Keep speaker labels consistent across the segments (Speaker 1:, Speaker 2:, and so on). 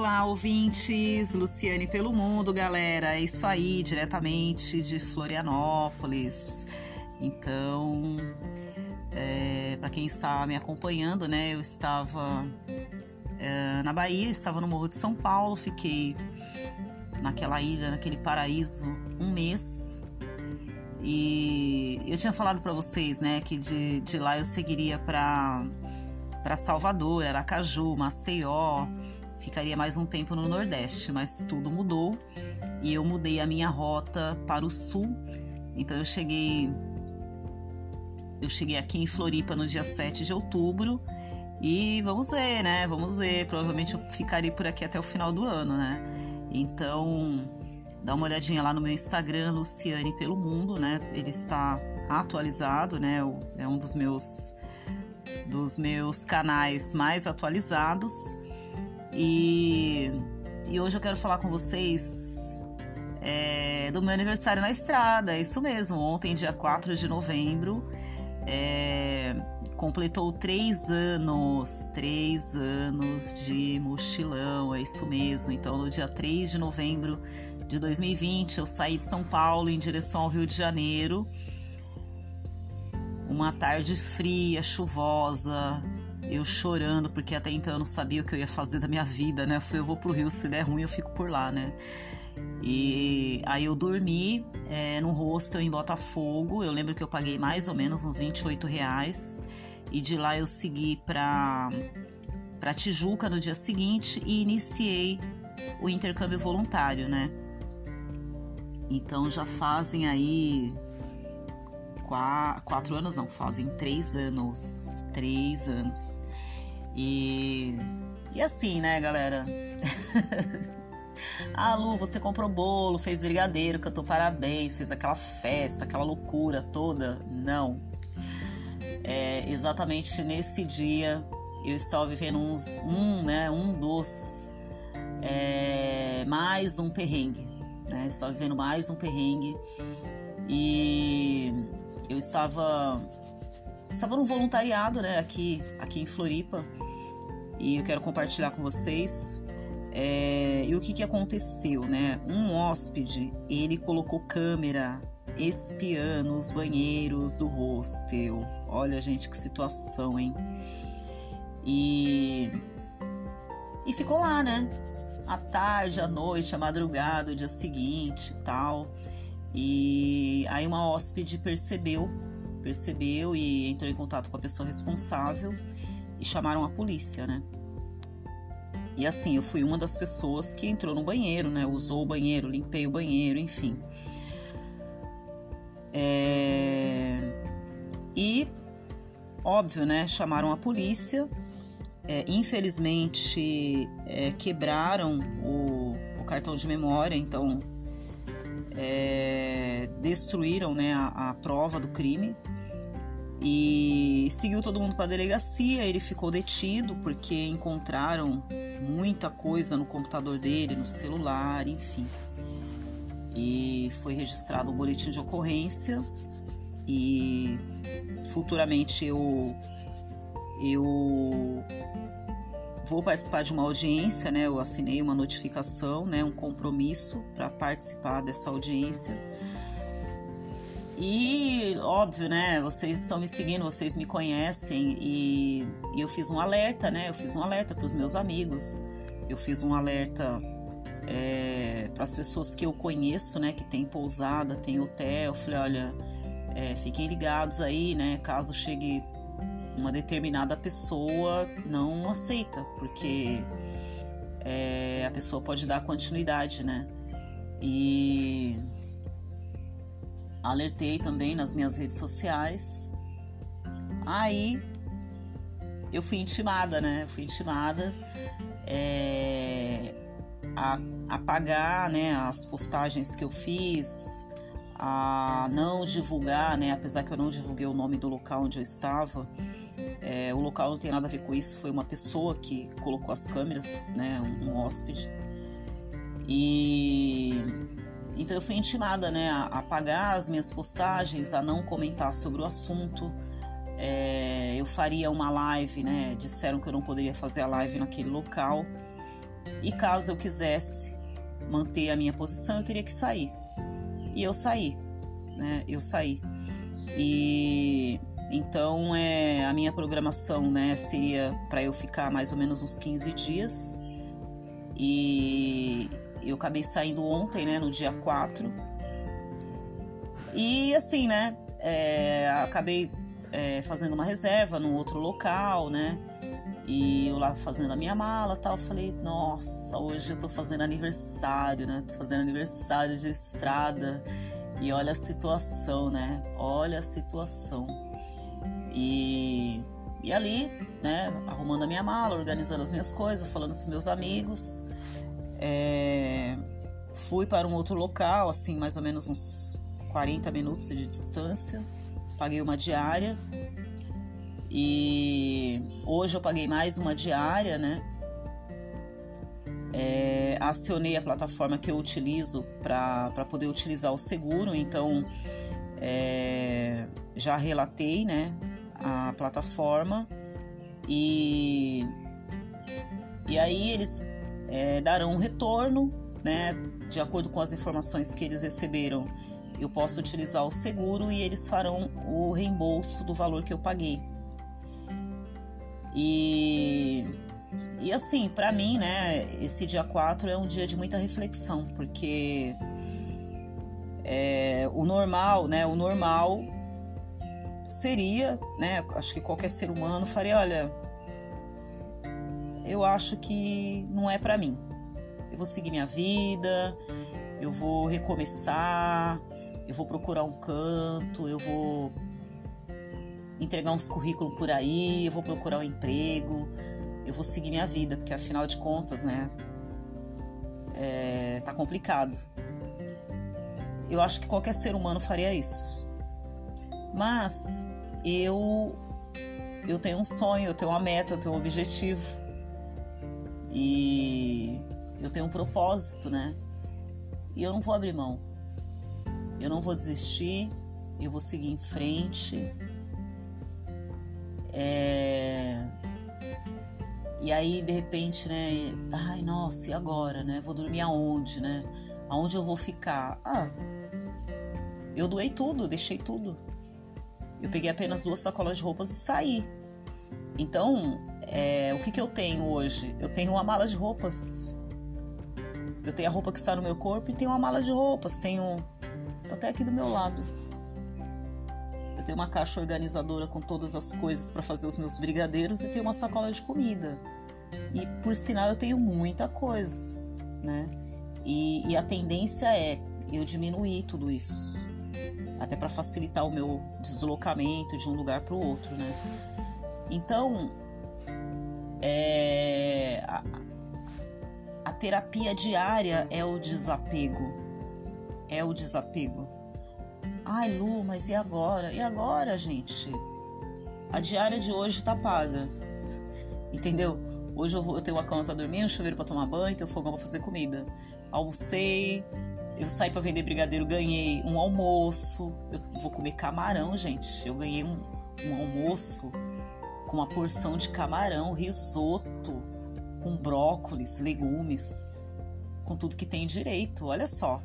Speaker 1: Olá, ouvintes! Luciane pelo mundo, galera. É isso aí, diretamente de Florianópolis. Então, é, para quem está me acompanhando, né, eu estava é, na Bahia, estava no Morro de São Paulo, fiquei naquela ilha, naquele paraíso, um mês. E eu tinha falado para vocês, né, que de, de lá eu seguiria para para Salvador, Aracaju, Maceió, ficaria mais um tempo no Nordeste, mas tudo mudou e eu mudei a minha rota para o sul. Então eu cheguei eu cheguei aqui em Floripa no dia 7 de outubro e vamos ver, né? Vamos ver. Provavelmente eu ficarei por aqui até o final do ano, né? Então, dá uma olhadinha lá no meu Instagram, Luciane pelo Mundo, né? Ele está atualizado, né? É um dos meus dos meus canais mais atualizados. E, e hoje eu quero falar com vocês é, do meu aniversário na estrada. É isso mesmo, ontem, dia 4 de novembro, é, completou três anos, três anos de mochilão, é isso mesmo. Então, no dia 3 de novembro de 2020, eu saí de São Paulo em direção ao Rio de Janeiro uma tarde fria, chuvosa, eu chorando, porque até então eu não sabia o que eu ia fazer da minha vida, né? Eu falei, eu vou pro Rio, se der ruim eu fico por lá, né? E aí eu dormi é, num hostel em Botafogo, eu lembro que eu paguei mais ou menos uns 28 reais, e de lá eu segui pra, pra Tijuca no dia seguinte e iniciei o intercâmbio voluntário, né? Então já fazem aí quatro, quatro anos, não, fazem três anos. Três anos. E, e assim, né, galera? ah, Lu, você comprou bolo, fez brigadeiro, cantou parabéns, fez aquela festa, aquela loucura toda. Não. É, exatamente nesse dia eu estava vivendo uns, um, né, um dos é, mais um perrengue, né? Estava vivendo mais um perrengue e eu estava estava no voluntariado, né, aqui aqui em Floripa e eu quero compartilhar com vocês é, e o que que aconteceu, né? Um hóspede ele colocou câmera espiando os banheiros do hostel. Olha, gente, que situação, hein? E e ficou lá, né? À tarde, à noite, à madrugada, o dia seguinte, tal. E aí uma hóspede percebeu, percebeu e entrou em contato com a pessoa responsável e chamaram a polícia, né? E assim, eu fui uma das pessoas que entrou no banheiro, né? Usou o banheiro, limpei o banheiro, enfim. É... E, óbvio, né? Chamaram a polícia. É, infelizmente, é, quebraram o, o cartão de memória, então é, destruíram né, a, a, prova do crime e seguiu todo mundo para a delegacia. Ele ficou detido porque encontraram muita coisa no computador dele, no celular, enfim. E foi registrado um boletim de ocorrência e futuramente eu eu vou participar de uma audiência, né? Eu assinei uma notificação, né? Um compromisso para participar dessa audiência. E óbvio, né? Vocês estão me seguindo, vocês me conhecem e, eu fiz um alerta, né? Eu fiz um alerta para os meus amigos, eu fiz um alerta é, para as pessoas que eu conheço, né? Que tem pousada, tem hotel. Eu falei, olha, é, fiquem ligados aí, né? Caso chegue uma determinada pessoa não aceita, porque é, a pessoa pode dar continuidade, né? E alertei também nas minhas redes sociais. Aí eu fui intimada, né? Fui intimada é, a apagar né, as postagens que eu fiz, a não divulgar, né? Apesar que eu não divulguei o nome do local onde eu estava, é, o local não tem nada a ver com isso, foi uma pessoa que colocou as câmeras, né, um, um hóspede. E então eu fui intimada, né, a apagar as minhas postagens, a não comentar sobre o assunto. É, eu faria uma live, né? Disseram que eu não poderia fazer a live naquele local. E caso eu quisesse manter a minha posição, eu teria que sair. E eu saí, né? Eu saí. E então é a minha programação, né, seria para eu ficar mais ou menos uns 15 dias. E eu acabei saindo ontem, né, no dia 4. E assim, né, é, acabei é, fazendo uma reserva num outro local, né? E eu lá fazendo a minha mala tal, falei, nossa, hoje eu tô fazendo aniversário, né? Tô fazendo aniversário de estrada. E olha a situação, né? Olha a situação. E, e ali, né, arrumando a minha mala, organizando as minhas coisas, falando com os meus amigos. É, fui para um outro local, assim, mais ou menos uns 40 minutos de distância. Paguei uma diária e hoje eu paguei mais uma diária, né? É, acionei a plataforma que eu utilizo para poder utilizar o seguro, então é, já relatei né, a plataforma e, e aí eles é, darão um retorno né, de acordo com as informações que eles receberam. Eu posso utilizar o seguro e eles farão o reembolso do valor que eu paguei. E, e assim, para mim, né, esse dia 4 é um dia de muita reflexão, porque é, o normal, né, o normal seria, né, acho que qualquer ser humano faria, olha, eu acho que não é para mim. Eu vou seguir minha vida, eu vou recomeçar, eu vou procurar um canto, eu vou entregar uns currículos por aí, eu vou procurar um emprego, eu vou seguir minha vida, porque afinal de contas, né, é, tá complicado. Eu acho que qualquer ser humano faria isso. Mas eu eu tenho um sonho, eu tenho uma meta, eu tenho um objetivo. E eu tenho um propósito, né? E eu não vou abrir mão. Eu não vou desistir, eu vou seguir em frente. É... E aí, de repente, né? Ai, nossa, e agora, né? Vou dormir aonde, né? Aonde eu vou ficar? Ah, eu doei tudo, deixei tudo. Eu peguei apenas duas sacolas de roupas e saí. Então, é, o que, que eu tenho hoje? Eu tenho uma mala de roupas. Eu tenho a roupa que está no meu corpo e tenho uma mala de roupas. Tenho. Tô até aqui do meu lado. Eu tenho uma caixa organizadora com todas as coisas para fazer os meus brigadeiros e tenho uma sacola de comida. E por sinal eu tenho muita coisa, né? E, e a tendência é eu diminuir tudo isso, até para facilitar o meu deslocamento de um lugar para o outro, né? Então, é, a, a terapia diária é o desapego, é o desapego. Ai, Lu, mas e agora? E agora, gente? A diária de hoje tá paga. Entendeu? Hoje eu, vou, eu tenho uma cama para dormir, um chuveiro para tomar banho, tenho fogão para fazer comida. Almocei, eu saí para vender brigadeiro, ganhei um almoço. Eu vou comer camarão, gente. Eu ganhei um, um almoço com uma porção de camarão, risoto, com brócolis, legumes, com tudo que tem direito. Olha só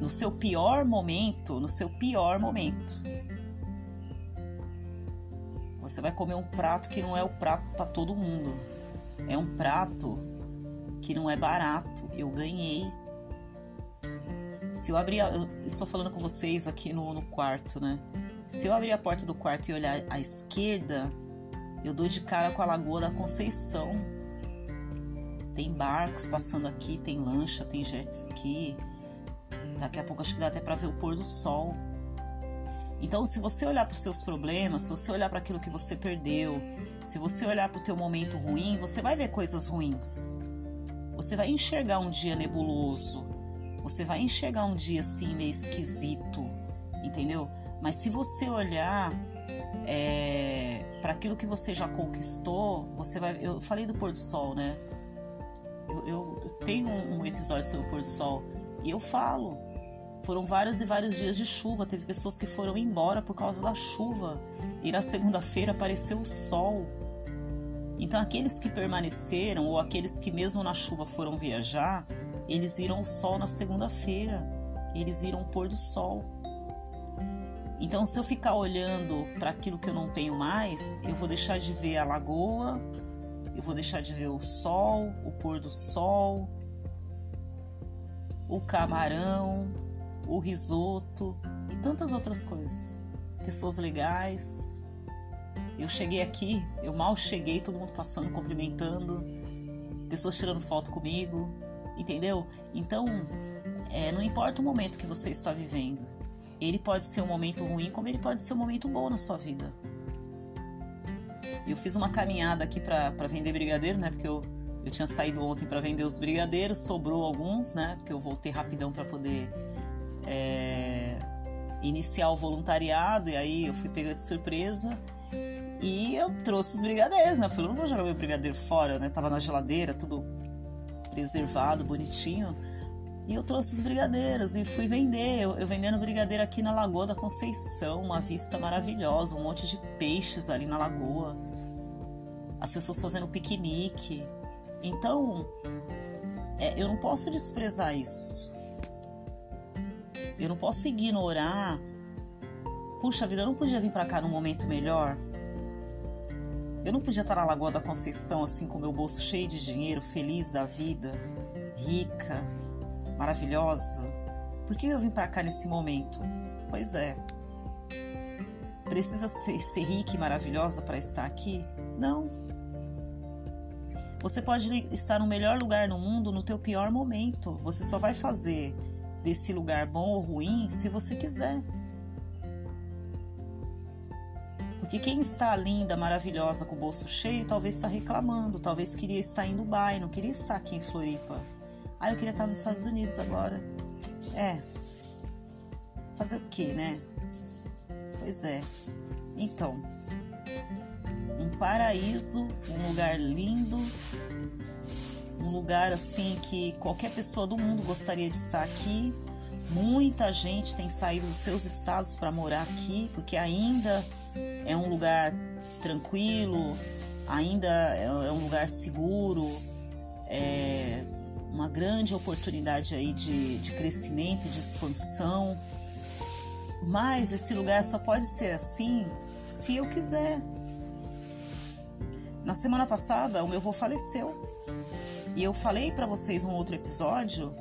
Speaker 1: no seu pior momento, no seu pior momento. Você vai comer um prato que não é o prato para todo mundo. É um prato que não é barato. Eu ganhei. Se eu abrir, eu estou falando com vocês aqui no, no quarto, né? Se eu abrir a porta do quarto e olhar à esquerda, eu dou de cara com a Lagoa da Conceição. Tem barcos passando aqui, tem lancha, tem jet ski, Daqui a pouco acho que dá até para ver o pôr do sol. Então, se você olhar para os seus problemas, se você olhar para aquilo que você perdeu, se você olhar para o teu momento ruim, você vai ver coisas ruins. Você vai enxergar um dia nebuloso. Você vai enxergar um dia assim meio esquisito, entendeu? Mas se você olhar é, para aquilo que você já conquistou, você vai. Eu falei do pôr do sol, né? Eu, eu, eu tenho um episódio sobre o pôr do sol e eu falo foram vários e vários dias de chuva, teve pessoas que foram embora por causa da chuva. E na segunda-feira apareceu o sol. Então, aqueles que permaneceram ou aqueles que, mesmo na chuva, foram viajar, eles viram o sol na segunda-feira, eles viram o pôr do sol. Então, se eu ficar olhando para aquilo que eu não tenho mais, eu vou deixar de ver a lagoa, eu vou deixar de ver o sol, o pôr do sol, o camarão, o risoto e tantas outras coisas. Pessoas legais, eu cheguei aqui, eu mal cheguei, todo mundo passando, cumprimentando, pessoas tirando foto comigo, entendeu? Então, é, não importa o momento que você está vivendo, ele pode ser um momento ruim, como ele pode ser um momento bom na sua vida. Eu fiz uma caminhada aqui para vender brigadeiro, né? Porque eu, eu tinha saído ontem para vender os brigadeiros, sobrou alguns, né? Porque eu voltei rapidão para poder é, iniciar o voluntariado e aí eu fui pega de surpresa e eu trouxe os brigadeiros, né? Eu falei, não vou jogar meu brigadeiro fora, né? Tava na geladeira, tudo preservado, bonitinho. E eu trouxe os brigadeiros e fui vender. Eu, eu, vendendo brigadeiro aqui na Lagoa da Conceição, uma vista maravilhosa, um monte de peixes ali na lagoa. As pessoas fazendo piquenique. Então, é, eu não posso desprezar isso. Eu não posso ignorar. Puxa vida, eu não podia vir para cá num momento melhor. Eu não podia estar na Lagoa da Conceição assim com meu bolso cheio de dinheiro, feliz da vida, rica, maravilhosa. Por que eu vim para cá nesse momento? Pois é. Precisa ser, ser rica e maravilhosa para estar aqui? Não. Você pode estar no melhor lugar no mundo no teu pior momento. Você só vai fazer desse lugar bom ou ruim se você quiser. Porque quem está linda, maravilhosa, com o bolso cheio, talvez está reclamando, talvez queria estar em Dubai, não queria estar aqui em Floripa. Ah, eu queria estar nos Estados Unidos agora. É. Fazer o quê, né? Pois é. Então, um paraíso, um lugar lindo, lugar assim que qualquer pessoa do mundo gostaria de estar aqui. Muita gente tem saído dos seus estados para morar aqui, porque ainda é um lugar tranquilo, ainda é, é um lugar seguro, é uma grande oportunidade aí de, de crescimento, de expansão. Mas esse lugar só pode ser assim se eu quiser. Na semana passada, o meu avô faleceu. E eu falei para vocês um outro episódio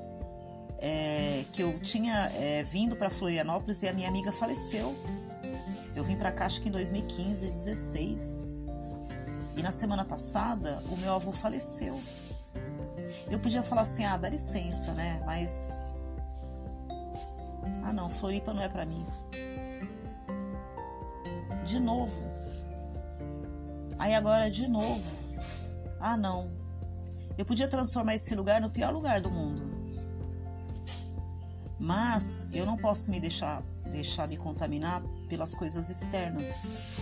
Speaker 1: é, que eu tinha é, vindo para Florianópolis e a minha amiga faleceu. Eu vim para cá acho que em 2015, 16. E na semana passada, o meu avô faleceu. Eu podia falar assim: "Ah, dá licença, né? Mas Ah, não, Floripa não é para mim". De novo. Aí agora de novo. Ah, não. Eu podia transformar esse lugar no pior lugar do mundo. Mas eu não posso me deixar deixar me contaminar pelas coisas externas,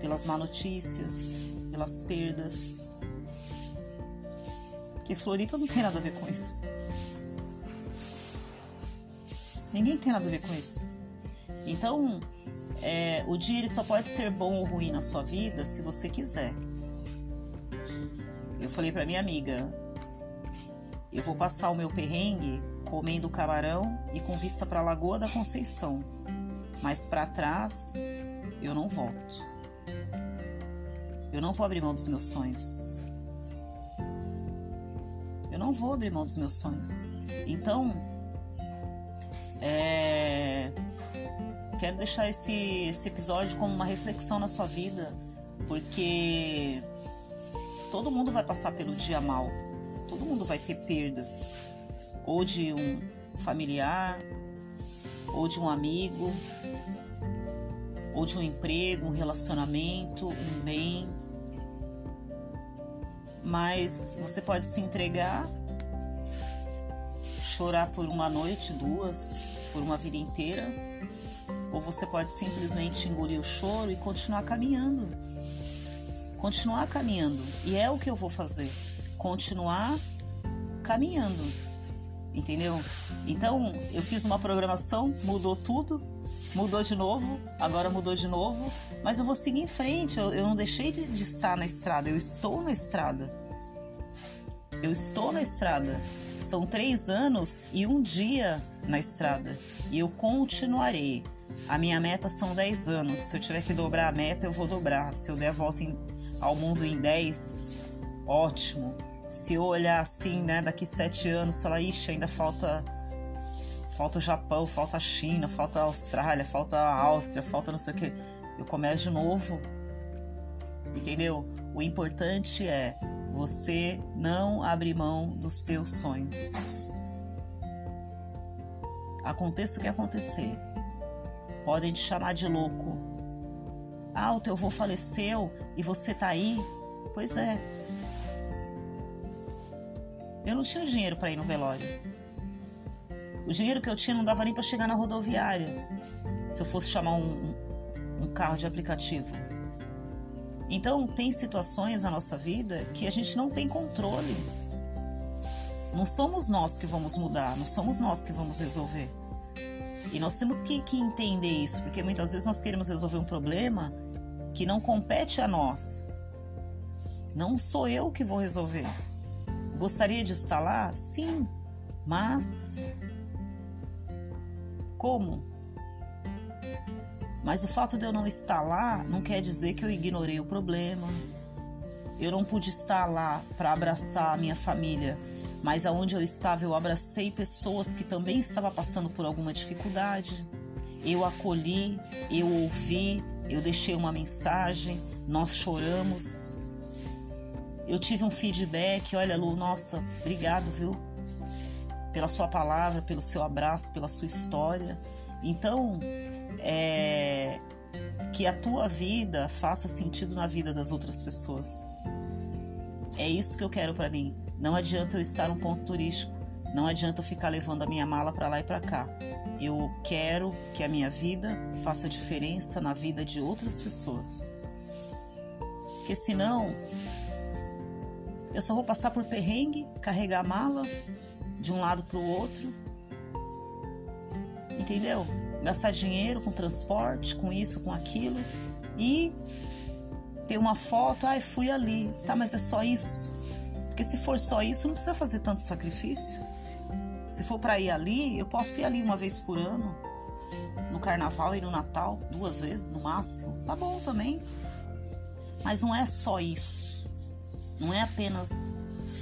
Speaker 1: pelas má notícias, pelas perdas. Porque Floripa não tem nada a ver com isso. Ninguém tem nada a ver com isso. Então, é, o dia ele só pode ser bom ou ruim na sua vida se você quiser. Eu falei para minha amiga, eu vou passar o meu perrengue comendo camarão e com vista para a Lagoa da Conceição. Mas para trás eu não volto. Eu não vou abrir mão dos meus sonhos. Eu não vou abrir mão dos meus sonhos. Então, é... quero deixar esse, esse episódio como uma reflexão na sua vida, porque todo mundo vai passar pelo dia mal, todo mundo vai ter perdas ou de um familiar, ou de um amigo, ou de um emprego, um relacionamento, um bem. Mas você pode se entregar, chorar por uma noite, duas, por uma vida inteira, ou você pode simplesmente engolir o choro e continuar caminhando. Continuar caminhando. E é o que eu vou fazer. Continuar caminhando entendeu? Então eu fiz uma programação, mudou tudo, mudou de novo, agora mudou de novo, mas eu vou seguir em frente. Eu, eu não deixei de, de estar na estrada, eu estou na estrada. Eu estou na estrada. São três anos e um dia na estrada. E eu continuarei. A minha meta são 10 anos. Se eu tiver que dobrar a meta, eu vou dobrar. Se eu der a volta em, ao mundo em 10, ótimo. Se eu olhar assim, né, daqui sete anos, falar, ixi, ainda falta. Falta o Japão, falta a China, falta a Austrália, falta a Áustria, falta não sei o que. Eu começo de novo. Entendeu? O importante é você não abrir mão dos teus sonhos. Aconteça o que acontecer. Podem te chamar de louco. Ah, o teu avô faleceu e você tá aí? Pois é. Eu não tinha dinheiro para ir no velório. O dinheiro que eu tinha não dava nem para chegar na rodoviária. Se eu fosse chamar um, um carro de aplicativo. Então, tem situações na nossa vida que a gente não tem controle. Não somos nós que vamos mudar, não somos nós que vamos resolver. E nós temos que, que entender isso, porque muitas vezes nós queremos resolver um problema que não compete a nós. Não sou eu que vou resolver. Gostaria de estar lá? Sim, mas como? Mas o fato de eu não estar lá não quer dizer que eu ignorei o problema. Eu não pude estar lá para abraçar a minha família, mas aonde eu estava eu abracei pessoas que também estavam passando por alguma dificuldade. Eu acolhi, eu ouvi, eu deixei uma mensagem, nós choramos. Eu tive um feedback, olha Lu, nossa, obrigado, viu? Pela sua palavra, pelo seu abraço, pela sua história. Então, é, que a tua vida faça sentido na vida das outras pessoas. É isso que eu quero para mim. Não adianta eu estar num ponto turístico, não adianta eu ficar levando a minha mala para lá e para cá. Eu quero que a minha vida faça diferença na vida de outras pessoas. Porque senão eu só vou passar por perrengue, carregar a mala de um lado para o outro. Entendeu? gastar dinheiro com transporte, com isso, com aquilo e ter uma foto, ai, ah, fui ali. Tá, mas é só isso? Porque se for só isso, não precisa fazer tanto sacrifício. Se for para ir ali, eu posso ir ali uma vez por ano, no carnaval e no Natal, duas vezes no máximo. Tá bom também. Mas não é só isso. Não é apenas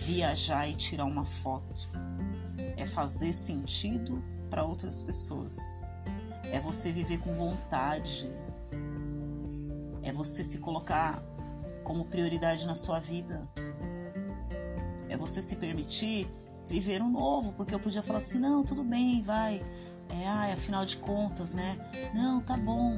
Speaker 1: viajar e tirar uma foto. É fazer sentido para outras pessoas. É você viver com vontade. É você se colocar como prioridade na sua vida. É você se permitir viver um novo, porque eu podia falar assim: não, tudo bem, vai. É, ai, afinal de contas, né? Não, tá bom.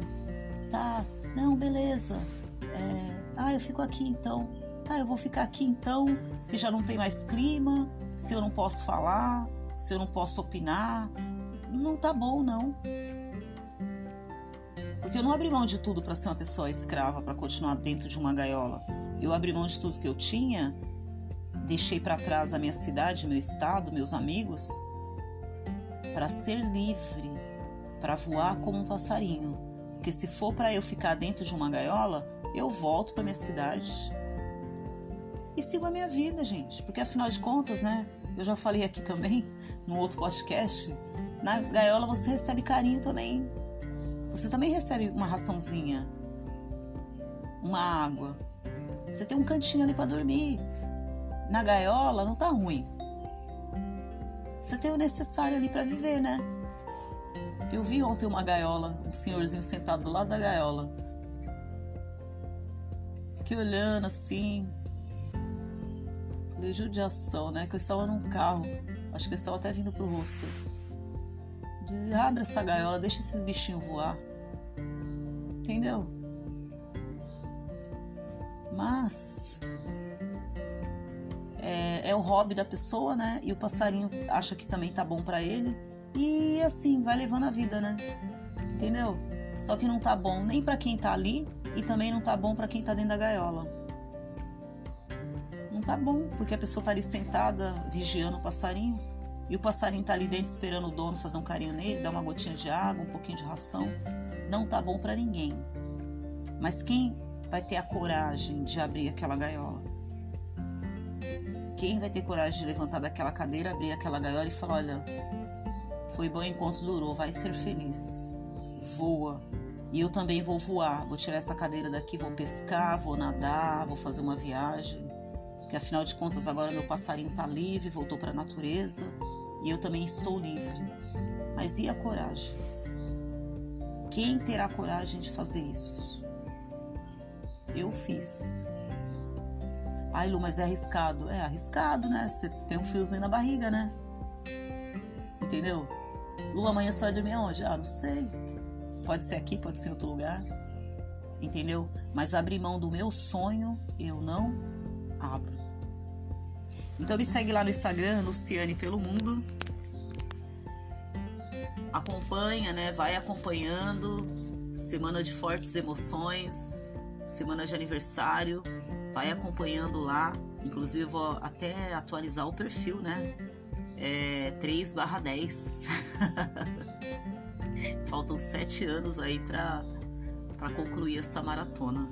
Speaker 1: Tá, não, beleza. É, ah, eu fico aqui então. Tá, eu vou ficar aqui então. Se já não tem mais clima, se eu não posso falar, se eu não posso opinar. Não tá bom, não. Porque eu não abri mão de tudo para ser uma pessoa escrava, para continuar dentro de uma gaiola. Eu abri mão de tudo que eu tinha, deixei para trás a minha cidade, meu estado, meus amigos, para ser livre, para voar como um passarinho. Porque se for para eu ficar dentro de uma gaiola, eu volto para minha cidade e sigo a minha vida, gente. Porque afinal de contas, né? Eu já falei aqui também, no outro podcast, na gaiola você recebe carinho também você também recebe uma raçãozinha, uma água. Você tem um cantinho ali para dormir. Na gaiola não tá ruim. Você tem o necessário ali para viver, né? Eu vi ontem uma gaiola, um senhorzinho sentado do lado da gaiola. Fiquei olhando assim. Falei, judiação, né? Que eu estava num carro. Acho que eu estava até vindo pro rosto de abre essa gaiola, deixa esses bichinhos voar. Entendeu? Mas é, o hobby da pessoa, né? E o passarinho acha que também tá bom para ele. E assim, vai levando a vida, né? Entendeu? Só que não tá bom nem para quem tá ali e também não tá bom para quem tá dentro da gaiola. Não tá bom, porque a pessoa tá ali sentada vigiando o passarinho e o passarinho tá ali dentro esperando o dono fazer um carinho nele, dar uma gotinha de água, um pouquinho de ração. não tá bom para ninguém. Mas quem vai ter a coragem de abrir aquela gaiola? Quem vai ter coragem de levantar daquela cadeira, abrir aquela gaiola e falar: olha, foi bom enquanto durou, vai ser feliz. Voa. E eu também vou voar. Vou tirar essa cadeira daqui, vou pescar, vou nadar, vou fazer uma viagem. Que afinal de contas agora meu passarinho está livre, voltou para a natureza e eu também estou livre. Mas e a coragem? Quem terá coragem de fazer isso? Eu fiz. Ai, Lu, mas é arriscado. É arriscado, né? Você tem um fiozinho na barriga, né? Entendeu? Lu, amanhã você vai dormir aonde? Ah, não sei. Pode ser aqui, pode ser em outro lugar. Entendeu? Mas abrir mão do meu sonho, eu não abro. Então me segue lá no Instagram, Luciane pelo Mundo. Acompanha, né? Vai acompanhando. Semana de fortes emoções, semana de aniversário. Vai acompanhando lá. Inclusive, vou até atualizar o perfil, né? É 3 barra 10. Faltam sete anos aí para concluir essa maratona.